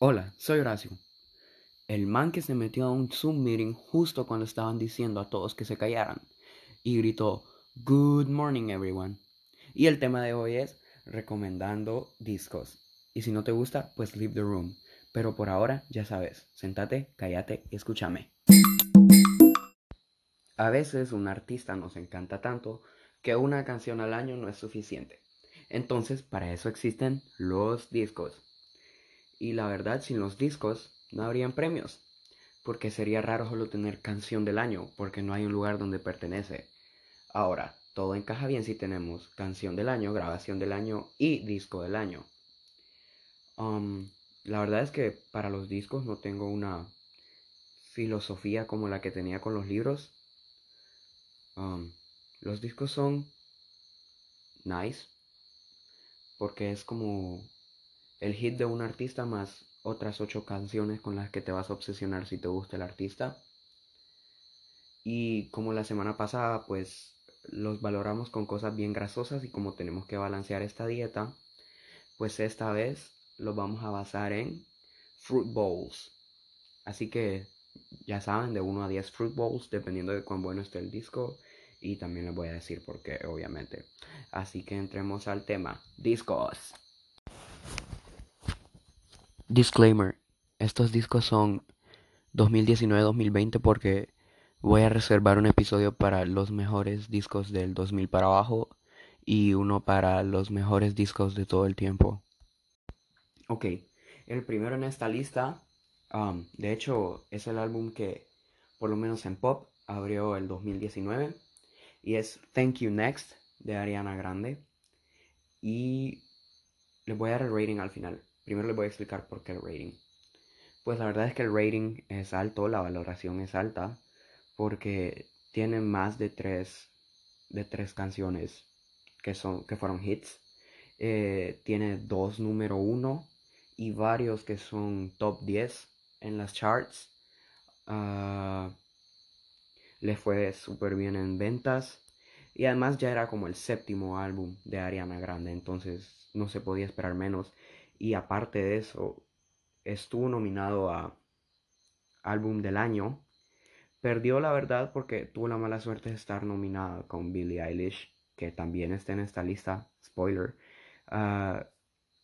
Hola, soy Horacio. El man que se metió a un Zoom meeting justo cuando estaban diciendo a todos que se callaran y gritó Good morning everyone. Y el tema de hoy es recomendando discos. Y si no te gusta, pues leave the room. Pero por ahora, ya sabes, sentate, cállate y escúchame. A veces un artista nos encanta tanto que una canción al año no es suficiente. Entonces, para eso existen los discos. Y la verdad, sin los discos no habrían premios, porque sería raro solo tener canción del año, porque no hay un lugar donde pertenece. Ahora, todo encaja bien si tenemos canción del año, grabación del año y disco del año. Um, la verdad es que para los discos no tengo una filosofía como la que tenía con los libros. Um, los discos son nice porque es como el hit de un artista más otras ocho canciones con las que te vas a obsesionar si te gusta el artista. Y como la semana pasada, pues los valoramos con cosas bien grasosas y como tenemos que balancear esta dieta, pues esta vez lo vamos a basar en fruit bowls. Así que ya saben, de 1 a 10 fruit bowls, dependiendo de cuán bueno esté el disco. Y también les voy a decir por qué, obviamente. Así que entremos al tema. Discos. Disclaimer, estos discos son 2019-2020 porque voy a reservar un episodio para los mejores discos del 2000 para abajo y uno para los mejores discos de todo el tiempo. Ok, el primero en esta lista, um, de hecho, es el álbum que, por lo menos en pop, abrió el 2019 y es Thank You Next de Ariana Grande. Y les voy a dar el rating al final. Primero les voy a explicar por qué el rating. Pues la verdad es que el rating es alto, la valoración es alta, porque tiene más de tres, de tres canciones que, son, que fueron hits. Eh, tiene dos número uno y varios que son top 10 en las charts. Uh, le fue súper bien en ventas. Y además ya era como el séptimo álbum de Ariana Grande, entonces no se podía esperar menos. Y aparte de eso, estuvo nominado a Álbum del Año. Perdió la verdad porque tuvo la mala suerte de estar nominada con Billie Eilish, que también está en esta lista. Spoiler. Ah,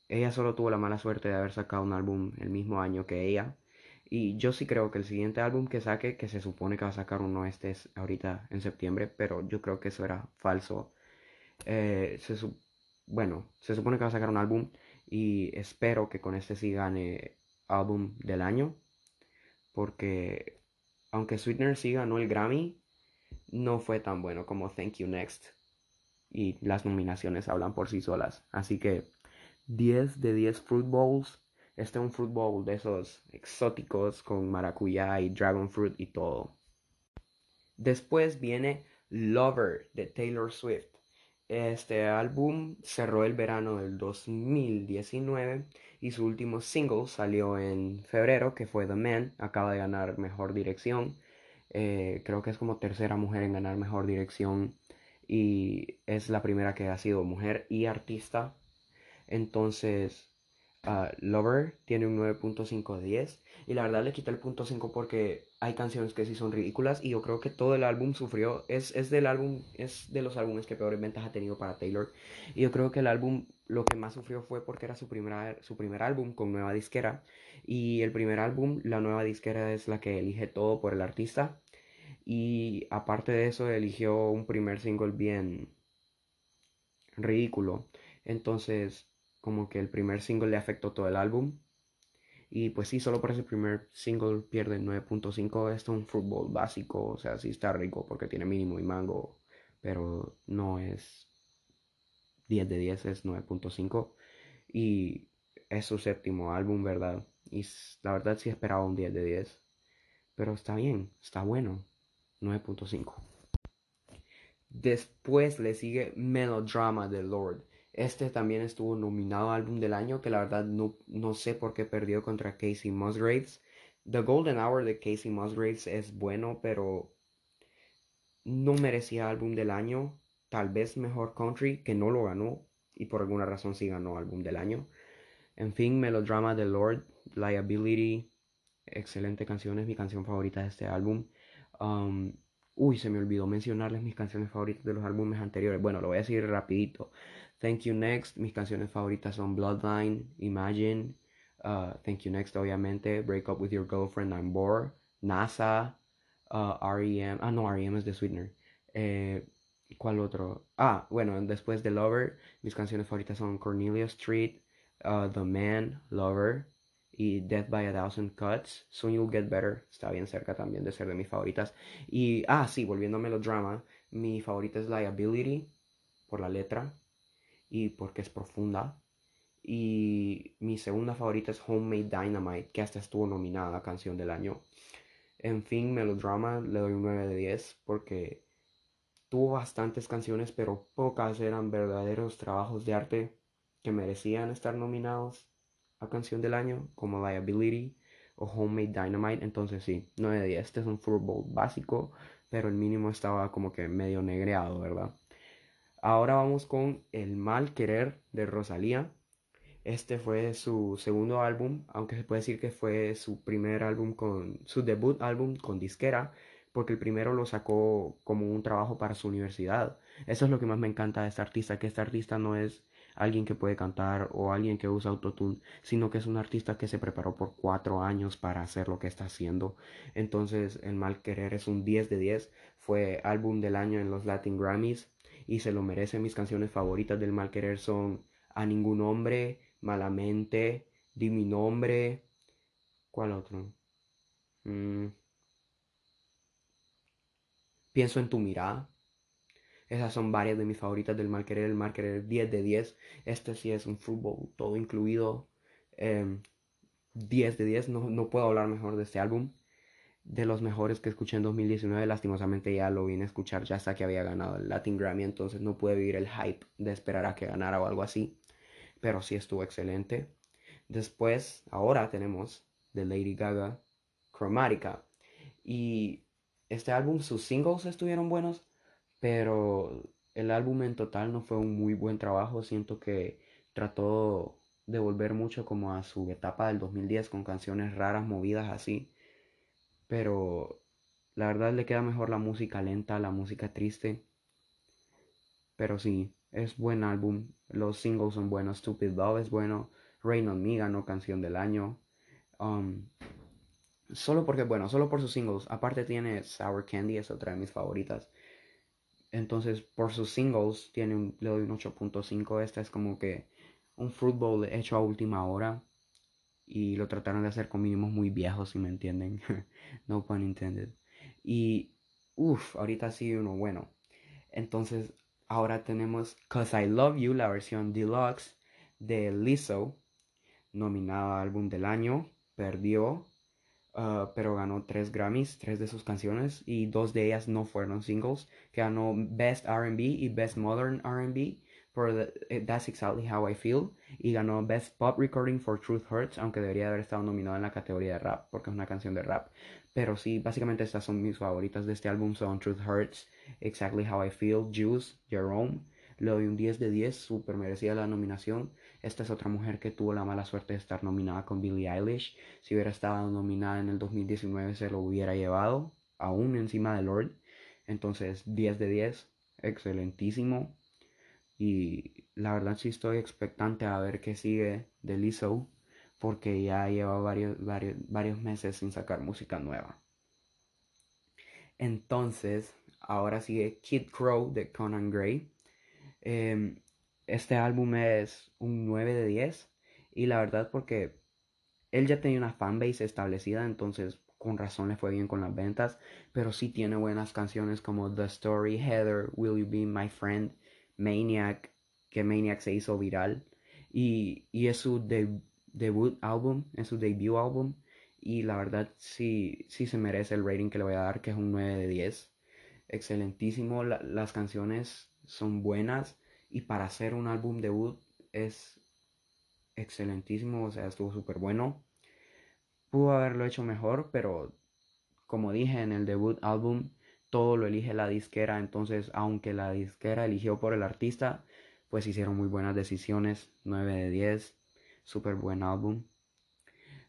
ella solo tuvo la mala suerte de haber sacado un álbum el mismo año que ella. Y yo sí creo que el siguiente álbum que saque, que se supone que va a sacar uno este es ahorita en septiembre, pero yo creo que eso era falso. Eh, bueno, se supone que va a sacar un álbum y espero que con este sí gane álbum del año. Porque aunque Sweetener sí ganó el Grammy, no fue tan bueno como Thank You Next. Y las nominaciones hablan por sí solas. Así que 10 de 10 Fruit Bowls. Este es un Fruit Bowl de esos exóticos con maracuyá y dragon fruit y todo. Después viene Lover de Taylor Swift. Este álbum cerró el verano del 2019 y su último single salió en febrero, que fue The Man. Acaba de ganar mejor dirección. Eh, creo que es como tercera mujer en ganar mejor dirección y es la primera que ha sido mujer y artista. Entonces, Uh, Lover tiene un 9.5 de 10 y la verdad le quité el punto 5 porque hay canciones que sí son ridículas y yo creo que todo el álbum sufrió es, es del álbum es de los álbumes que peores ventas ha tenido para Taylor y yo creo que el álbum lo que más sufrió fue porque era su, primera, su primer álbum con nueva disquera y el primer álbum la nueva disquera es la que elige todo por el artista y aparte de eso eligió un primer single bien ridículo entonces como que el primer single le afectó todo el álbum. Y pues sí, solo por ese primer single pierde 9.5. Esto es un fútbol básico, o sea, sí está rico porque tiene mínimo y mango, pero no es 10 de 10, es 9.5. Y es su séptimo álbum, ¿verdad? Y la verdad sí esperaba un 10 de 10. Pero está bien, está bueno. 9.5. Después le sigue Melodrama de Lord. Este también estuvo nominado álbum del año, que la verdad no, no sé por qué perdió contra Casey Musgraves. The Golden Hour de Casey Musgraves es bueno, pero no merecía álbum del año. Tal vez mejor country, que no lo ganó, y por alguna razón sí ganó álbum del año. En fin, Melodrama de Lord Liability, excelente canción, es mi canción favorita de este álbum. Um, uy, se me olvidó mencionarles mis canciones favoritas de los álbumes anteriores. Bueno, lo voy a decir rapidito. Thank You Next, mis canciones favoritas son Bloodline, Imagine, uh, Thank You Next, obviamente, Break Up With Your Girlfriend, I'm Bored, NASA, uh, REM, ah no, REM es de Sweetener. Eh, ¿Cuál otro? Ah, bueno, después de Lover, mis canciones favoritas son Cornelia Street, uh, The Man, Lover y Death by a Thousand Cuts. Soon You'll Get Better, está bien cerca también de ser de mis favoritas. Y, ah, sí, volviendo a melodrama, mi favorita es Liability, por la letra y porque es profunda. Y mi segunda favorita es Homemade Dynamite, que hasta estuvo nominada a Canción del Año. En fin, Melodrama le doy un 9 de 10 porque tuvo bastantes canciones, pero pocas eran verdaderos trabajos de arte que merecían estar nominados a Canción del Año, como Liability o Homemade Dynamite. Entonces sí, 9 de 10. Este es un fútbol básico, pero el mínimo estaba como que medio negreado, ¿verdad? Ahora vamos con El Mal Querer de Rosalía. Este fue su segundo álbum, aunque se puede decir que fue su primer álbum con su debut álbum con disquera, porque el primero lo sacó como un trabajo para su universidad. Eso es lo que más me encanta de este artista, que este artista no es alguien que puede cantar o alguien que usa autotune, sino que es un artista que se preparó por cuatro años para hacer lo que está haciendo. Entonces, El Mal Querer es un 10 de 10, fue álbum del año en los Latin Grammys y se lo merecen. Mis canciones favoritas del mal querer son A ningún hombre, Malamente, Di mi nombre. ¿Cuál otro? Mm. Pienso en tu mirada. Esas son varias de mis favoritas del mal querer. El mal querer 10 de 10. Este sí es un fútbol todo incluido. 10 em, de 10. No, no puedo hablar mejor de este álbum de los mejores que escuché en 2019. Lastimosamente ya lo vine a escuchar ya hasta que había ganado el Latin Grammy, entonces no pude vivir el hype de esperar a que ganara o algo así. Pero sí estuvo excelente. Después, ahora tenemos de Lady Gaga, Chromatica. Y este álbum, sus singles estuvieron buenos, pero el álbum en total no fue un muy buen trabajo. Siento que trató de volver mucho como a su etapa del 2010 con canciones raras, movidas así pero la verdad le queda mejor la música lenta, la música triste. Pero sí, es buen álbum. Los singles son buenos. Stupid Love es bueno. Rain on Me ganó canción del año. Um, solo porque, bueno, solo por sus singles. Aparte tiene Sour Candy, es otra de mis favoritas. Entonces, por sus singles, tiene un, le doy un 8.5. Esta es como que un football hecho a última hora y lo trataron de hacer con mínimos muy viejos, si me entienden. no pun intended. Y, uff, ahorita sí uno bueno. Entonces, ahora tenemos Cause I Love You, la versión deluxe de Lizzo, nominada álbum del año, perdió, uh, pero ganó tres Grammys, tres de sus canciones, y dos de ellas no fueron singles, que ganó Best RB y Best Modern RB por eh, That's Exactly How I Feel y ganó Best Pop Recording for Truth Hurts, aunque debería haber estado nominado en la categoría de rap porque es una canción de rap. Pero sí, básicamente estas son mis favoritas de este álbum, son Truth Hurts, Exactly How I Feel, Juice, Jerome. Le doy un 10 de 10, súper merecida la nominación. Esta es otra mujer que tuvo la mala suerte de estar nominada con Billie Eilish. Si hubiera estado nominada en el 2019 se lo hubiera llevado, aún encima de Lord. Entonces, 10 de 10, excelentísimo. Y la verdad sí estoy expectante a ver qué sigue de Lizzo, porque ya lleva varios, varios, varios meses sin sacar música nueva. Entonces, ahora sigue Kid Crow de Conan Gray. Em, este álbum es un 9 de 10 y la verdad porque él ya tenía una fanbase establecida, entonces con razón le fue bien con las ventas, pero sí tiene buenas canciones como The Story, Heather, Will You Be My Friend Maniac, que Maniac se hizo viral. Y, es su debut álbum, es su debut álbum. Y la verdad sí, sí se merece el rating que le voy a dar, que es un 9 de 10. Excelentísimo, las canciones son buenas. Y para hacer un álbum debut es excelentísimo, o sea, estuvo súper bueno. Pudo haberlo hecho mejor, pero como dije en el debut álbum, todo lo elige la disquera, entonces aunque la disquera eligió por el artista, pues hicieron muy buenas decisiones, 9 de 10, súper buen álbum.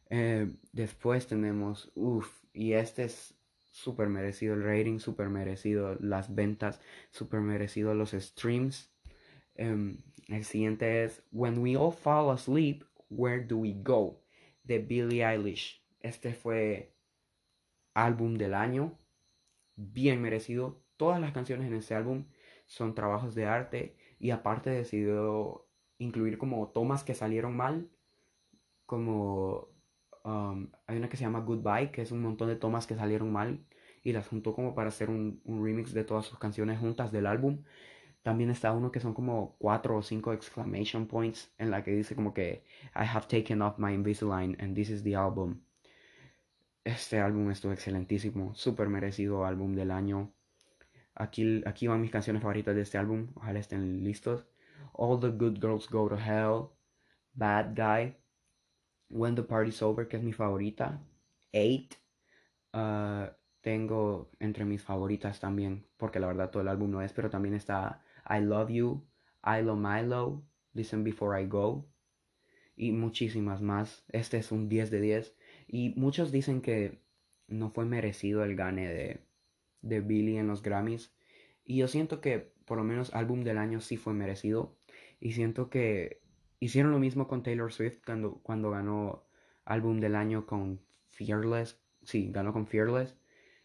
Eh, después tenemos, uff, y este es súper merecido el rating, súper merecido las ventas, súper merecido los streams. Em, el siguiente es When We All Fall Asleep, Where Do We Go? de Billie Eilish. Este fue álbum del año, bien merecido. Todas las canciones en este álbum son trabajos de arte y aparte decidió incluir como tomas que salieron mal, como um, hay una que se llama Goodbye, que es un montón de tomas que salieron mal y las juntó como para hacer un, un remix de todas sus canciones juntas del álbum. También está uno que son como cuatro o cinco exclamation points en la que dice como que I have taken off my Invisalign and this is the album. Este álbum estuvo excelentísimo, súper merecido álbum del año. Aquí, aquí van mis canciones favoritas de este álbum, ojalá estén listos. All the Good Girls Go to Hell, Bad Guy, When the Party's Over, que es mi favorita, Eight. Uh, tengo entre mis favoritas también, porque la verdad todo el álbum no es, pero también está I Love You, I Love Milo, Listen Before I Go y muchísimas más. Este es un 10 de 10 y muchos dicen que no fue merecido el gane de, de Billy en los Grammys y yo siento que por lo menos álbum del año sí fue merecido y siento que hicieron lo mismo con Taylor Swift cuando, cuando ganó álbum del año con Fearless, sí, ganó con Fearless.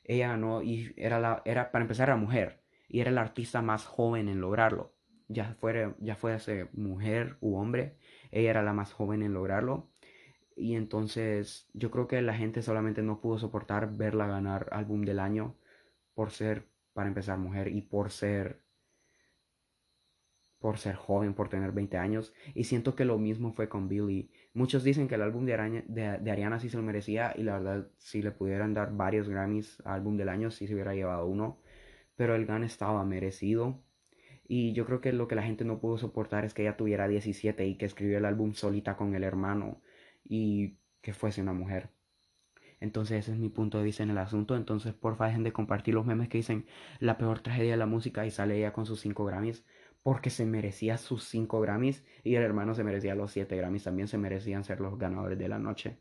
Ella ganó y era, la, era para empezar era mujer y era el artista más joven en lograrlo. Ya fuera, ya fuese mujer u hombre, ella era la más joven en lograrlo. Y entonces yo creo que la gente solamente no pudo soportar verla ganar álbum del año por ser, para empezar, mujer y por ser por ser joven, por tener 20 años. Y siento que lo mismo fue con Billy. Muchos dicen que el álbum de, de, Ariana sí se lo merecía y la verdad si le pudieran dar varios Grammys álbum del año sí se hubiera llevado uno pero el GAN estaba merecido. Y yo creo que lo que la gente no pudo soportar es que ella tuviera 17 y que escribió el álbum solita con el hermano y que fuese una mujer. Entonces ese es mi punto de vista en el asunto. Entonces porfa dejen de compartir los memes que dicen la peor tragedia de la música y sale ella con sus 5 Grammys. Porque se merecía sus 5 Grammys y el hermano se merecía los 7 Grammys. También se merecían ser los ganadores de la noche.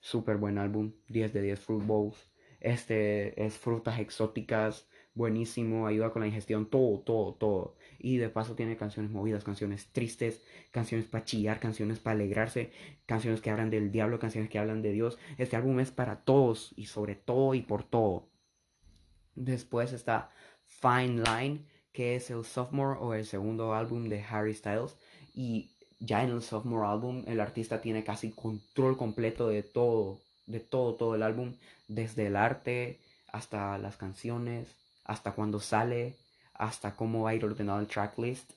Súper buen álbum. 10 de 10 Fruit Bowls. Este es frutas exóticas buenísimo, ayuda con la ingestión, todo, todo, todo. Y de paso tiene canciones movidas, canciones tristes, canciones para chillar, canciones para alegrarse, canciones que hablan del diablo, canciones que hablan de Dios. Este álbum es para todos y sobre todo y por todo. Después está Fine Line, que es el sophomore o el segundo álbum de Harry Styles. Y ya en el sophomore álbum el artista tiene casi control completo de todo, de todo, todo el álbum, desde el arte hasta las canciones, hasta cuando sale, hasta cómo va a ir ordenado el tracklist.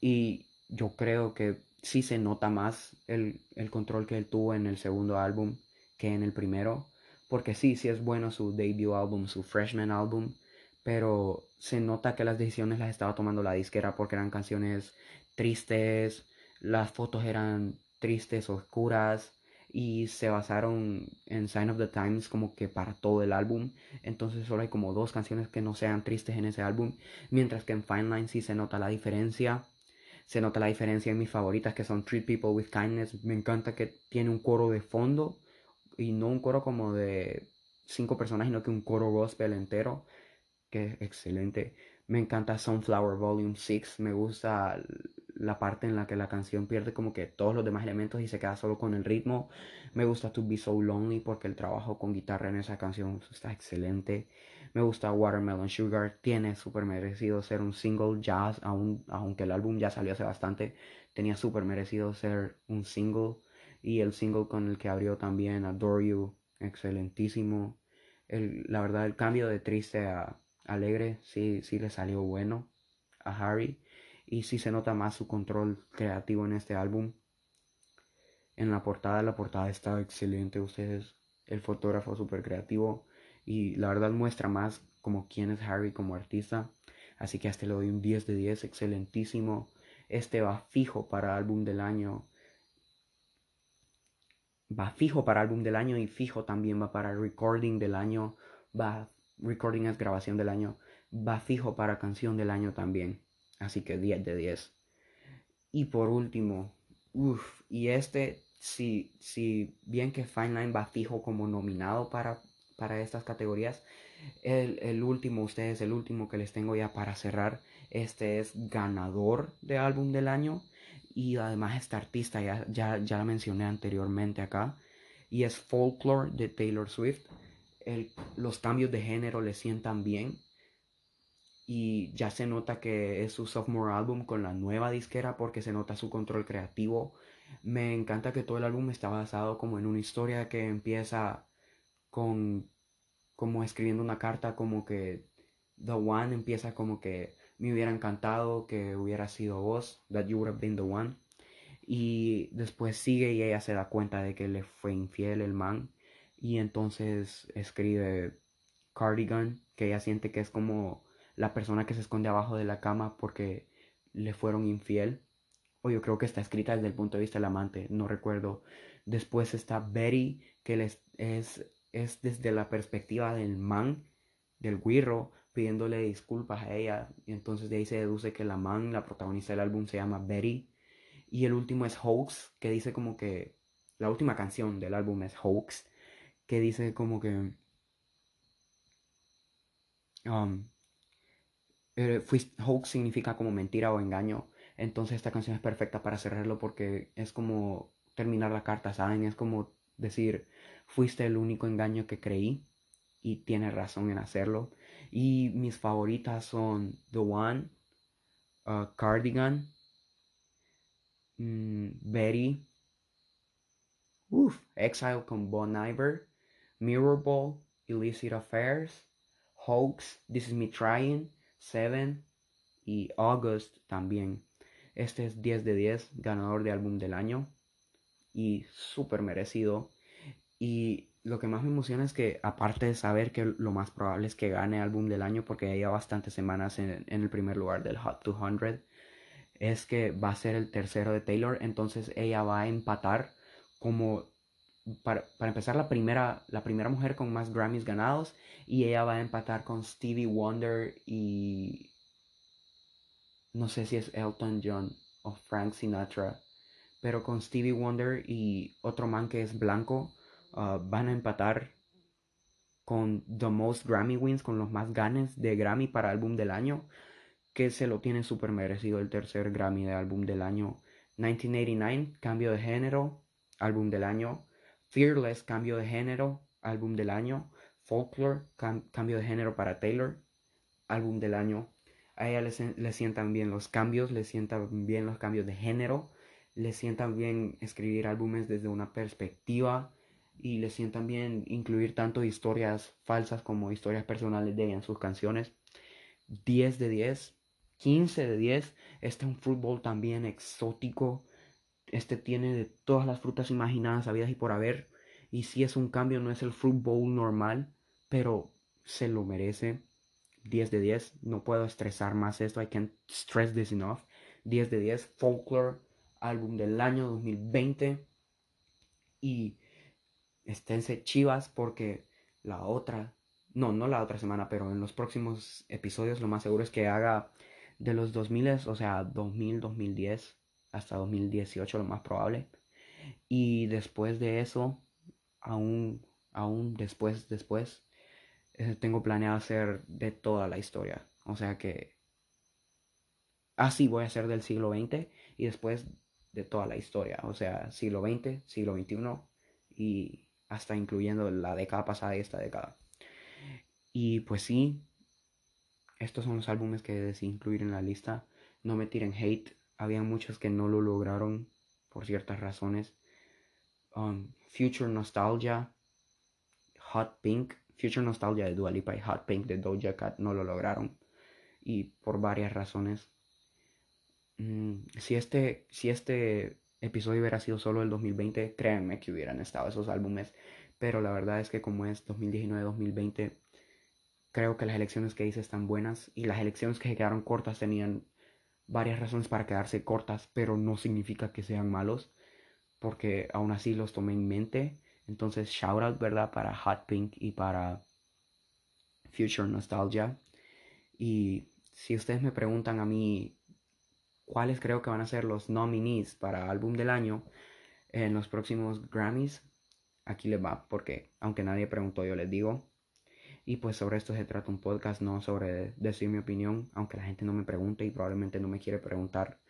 Y yo creo que sí se nota más el, control que él tuvo en el segundo álbum que en el primero. Porque sí, sí es bueno su debut álbum, su freshman álbum. Pero se nota que las decisiones las estaba tomando la disquera porque eran canciones tristes, las fotos eran tristes, oscuras y se basaron en Sign of the Times como que para todo el álbum. Entonces solo hay como dos canciones que no sean tristes en ese álbum, mientras que en Fine Line sí se nota la diferencia. Se nota la diferencia en mis favoritas que son Treat People with Kindness. Me encanta que tiene un coro de fondo y no un coro como de cinco personas, sino que un coro gospel entero, que es excelente. Me encanta Sunflower Volume 6, me gusta la parte en la que la canción pierde como que todos los demás elementos y se queda solo con el ritmo. Me gusta To Be So Lonely porque el trabajo con guitarra en esa canción está excelente. Me gusta Watermelon Sugar, tiene súper merecido ser un single jazz, aun, aunque el álbum ya salió hace bastante, tenía súper merecido ser un single. Y el single con el que abrió también Adore You, excelentísimo. El, la verdad, el cambio de triste a alegre sí, sí le salió bueno a Harry y sí se nota más su control creativo en este álbum. En la portada, la portada está excelente, ustedes, el fotógrafo súper creativo y la verdad muestra más como quién es Harry como artista. Así que a este le doy un 10 de 10, excelentísimo. Este va fijo para álbum del año. Va fijo para álbum del año y fijo también va para recording del año. Va, recording es grabación del año. Va fijo para canción del año también. Así que 10 de 10. Y por último, uff, y este si, si bien que Fine Line va fijo como nominado para, para estas categorías, el, el, último, ustedes, el último que les tengo ya para cerrar, este es ganador de álbum del año y además esta artista ya, ya, ya la mencioné anteriormente acá y es Folklore de Taylor Swift. El, los cambios de género le sientan bien y ya se nota que es su sophomore álbum con la nueva disquera porque se nota su control creativo. Me encanta que todo el álbum está basado como en una historia que empieza con como escribiendo una carta como que The One empieza como que me hubiera encantado que hubiera sido vos, that you would have been the one. Y después sigue y ella se da cuenta de que le fue infiel el man. Y entonces escribe Cardigan, que ella siente que es como la persona que se esconde abajo de la cama porque le fueron infiel. O yo creo que está escrita desde el punto de vista del amante, no recuerdo. Después está Betty, que es, es desde la perspectiva del man, del guirro, pidiéndole disculpas a ella. Y entonces de ahí se deduce que la man, la protagonista del álbum, se llama Betty. Y el último es Hoax, que dice como que... La última canción del álbum es Hoax, que dice como que... Um, eh, hoax significa como mentira o engaño. Entonces esta canción es perfecta para cerrarlo porque es como terminar la carta, ¿saben? Es como decir, fuiste el único engaño que creí y tienes razón en hacerlo. Y mis favoritas son The One, uh, Cardigan, mm, Betty, Exile con Bon Iver, Mirrorball, Illicit Affairs, Hoax, This Is Me Trying, Seven y August también. Este es 10 de 10, ganador de álbum del año y súper merecido. Y lo que más me emociona es que aparte de saber que lo más probable es que gane álbum del año porque lleva bastantes semanas en, el primer lugar del Hot 200, es que va a ser el tercero de Taylor, entonces ella va a empatar como para, empezar la primera, la primera mujer con más Grammys ganados y ella va a empatar con Stevie Wonder y no sé si es Elton John o Frank Sinatra, pero con Stevie Wonder y otro man que es blanco uh, van a empatar con The Most Grammy Wins, con los más ganes de Grammy para álbum del año, que se lo tiene súper merecido el tercer Grammy de álbum del año. 1989, cambio de género, álbum del año. Fearless, cambio de género, álbum del año. Folklore, cambio de género para Taylor, álbum del año. A ella le, le, sientan bien los cambios, le sientan bien los cambios de género, le sientan bien escribir álbumes desde una perspectiva y le sientan bien incluir tanto historias falsas como historias personales de ella en sus canciones. 10 de 10, 15 de 10. Este es un fútbol también exótico, este tiene de todas las frutas imaginadas, habidas y por haber. Y si es un cambio, no es el Fruit Bowl normal, pero se lo merece. 10 de 10. No puedo estresar más esto. I can't stress this enough. 10 de 10. Folklore, álbum del año 2020. Y esténse chivas porque la otra, no, no la otra semana, pero en los próximos episodios lo más seguro es que haga de los 2000, o sea, 2000, 2010 hasta 2018 lo más probable. Y después de eso, aún, aún después, después, eh, tengo planeado hacer de toda la historia. O sea que así voy a hacer del siglo XX y después de toda la historia. O sea, siglo XX, siglo XXI y hasta incluyendo la década pasada y esta década. Y pues sí, estos son los álbumes que decidí incluir en la lista. No me tiren hate, había muchos que no lo lograron por ciertas razones. Um, Future Nostalgia, Hot Pink, Future Nostalgia de Dua Lipa y Hot Pink de Doja Cat no lo lograron y por varias razones. Mm, si este, si este episodio hubiera sido solo el 2020, créanme que hubieran estado esos álbumes, pero la verdad es que como es 2019-2020, creo que las elecciones que hice están buenas y las elecciones que se quedaron cortas tenían varias razones para quedarse cortas, pero no significa que sean malos, porque aún así los tomé en mente. Entonces, shout out, ¿verdad? Para Hot Pink y para Future Nostalgia. Y si ustedes me preguntan a mí cuáles creo que van a ser los nominees para álbum del año, En los próximos Grammys, aquí les va, porque aunque nadie preguntó, yo les digo. Y pues sobre esto se trata un podcast, no sobre decir mi opinión, aunque la gente no me pregunte y probablemente no me quiere preguntar.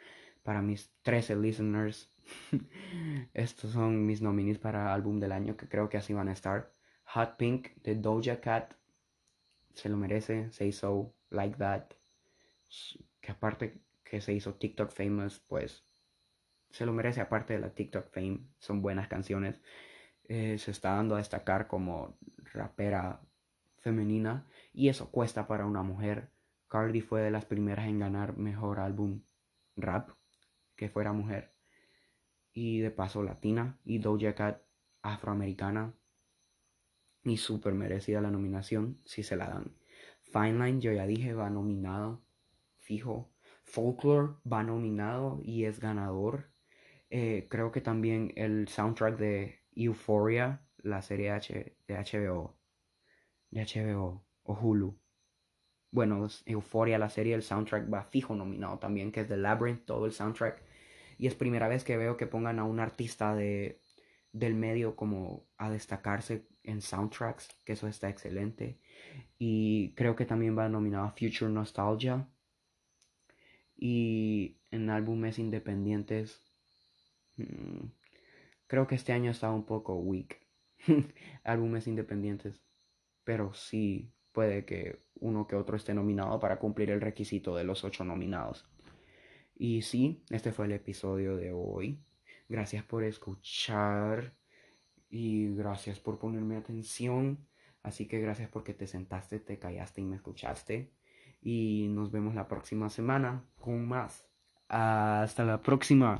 Para mis 13 listeners, estos son mis nominees para álbum del año que creo que así van a estar. Hot Pink de Doja Cat, se lo merece, Say So, Like That, que aparte que se hizo TikTok famous, pues se lo merece aparte de la TikTok fame, son buenas canciones. Eh, se está dando a destacar como rapera femenina y eso cuesta para una mujer. Cardi fue de las primeras en ganar mejor álbum rap que fuera mujer y de paso latina y Doja Cat afroamericana y súper merecida la nominación si se la dan. Fine Line yo ya dije va nominado fijo. Folklore va nominado y es ganador. Eh, creo que también el soundtrack de Euphoria, la serie H de HBO, de HBO o Hulu. Bueno, Euphoria, la serie, el soundtrack va fijo nominado también, que es The Labyrinth, todo el soundtrack. Y es primera vez que veo que pongan a un artista de, del medio como a destacarse en soundtracks, que eso está excelente. Y creo que también va nominado a Future Nostalgia. Y en álbumes independientes, mm, creo que este año está un poco weak. álbumes independientes pero sí puede que uno que otro esté nominado para cumplir el requisito de los ocho nominados. Y sí, este fue el episodio de hoy. Gracias por escuchar y gracias por ponerme atención. Así que gracias porque te sentaste, te callaste y me escuchaste. Y nos vemos la próxima semana con más. Hasta la próxima.